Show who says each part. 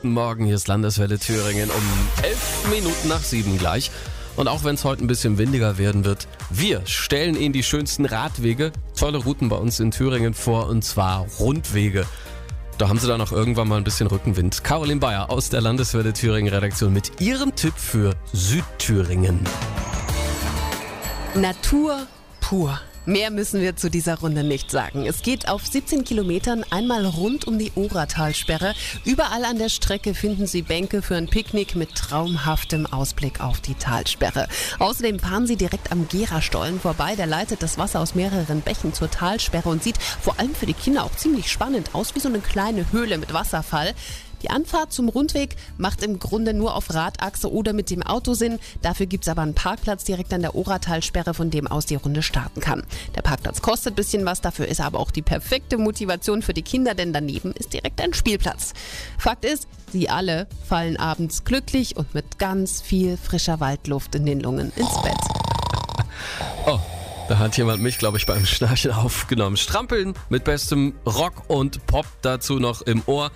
Speaker 1: Guten Morgen, hier ist Landeswelle Thüringen um elf Minuten nach sieben gleich. Und auch wenn es heute ein bisschen windiger werden wird, wir stellen Ihnen die schönsten Radwege, tolle Routen bei uns in Thüringen vor und zwar Rundwege. Da haben Sie dann auch irgendwann mal ein bisschen Rückenwind. Caroline Bayer aus der Landeswelle Thüringen Redaktion mit ihrem Tipp für Südthüringen.
Speaker 2: Natur pur. Mehr müssen wir zu dieser Runde nicht sagen. Es geht auf 17 Kilometern einmal rund um die Oratalsperre. Überall an der Strecke finden Sie Bänke für ein Picknick mit traumhaftem Ausblick auf die Talsperre. Außerdem fahren Sie direkt am Gera-Stollen vorbei. Der leitet das Wasser aus mehreren Bächen zur Talsperre und sieht vor allem für die Kinder auch ziemlich spannend aus, wie so eine kleine Höhle mit Wasserfall. Die Anfahrt zum Rundweg macht im Grunde nur auf Radachse oder mit dem Auto Sinn. Dafür gibt's aber einen Parkplatz direkt an der Oratalsperre, von dem aus die Runde starten kann. Der Parkplatz kostet bisschen was, dafür ist er aber auch die perfekte Motivation für die Kinder, denn daneben ist direkt ein Spielplatz. Fakt ist, sie alle fallen abends glücklich und mit ganz viel frischer Waldluft in den Lungen ins Bett.
Speaker 1: Oh. Da hat jemand mich, glaube ich, beim Schnarchen aufgenommen. Strampeln mit bestem Rock und Pop dazu noch im Ohr.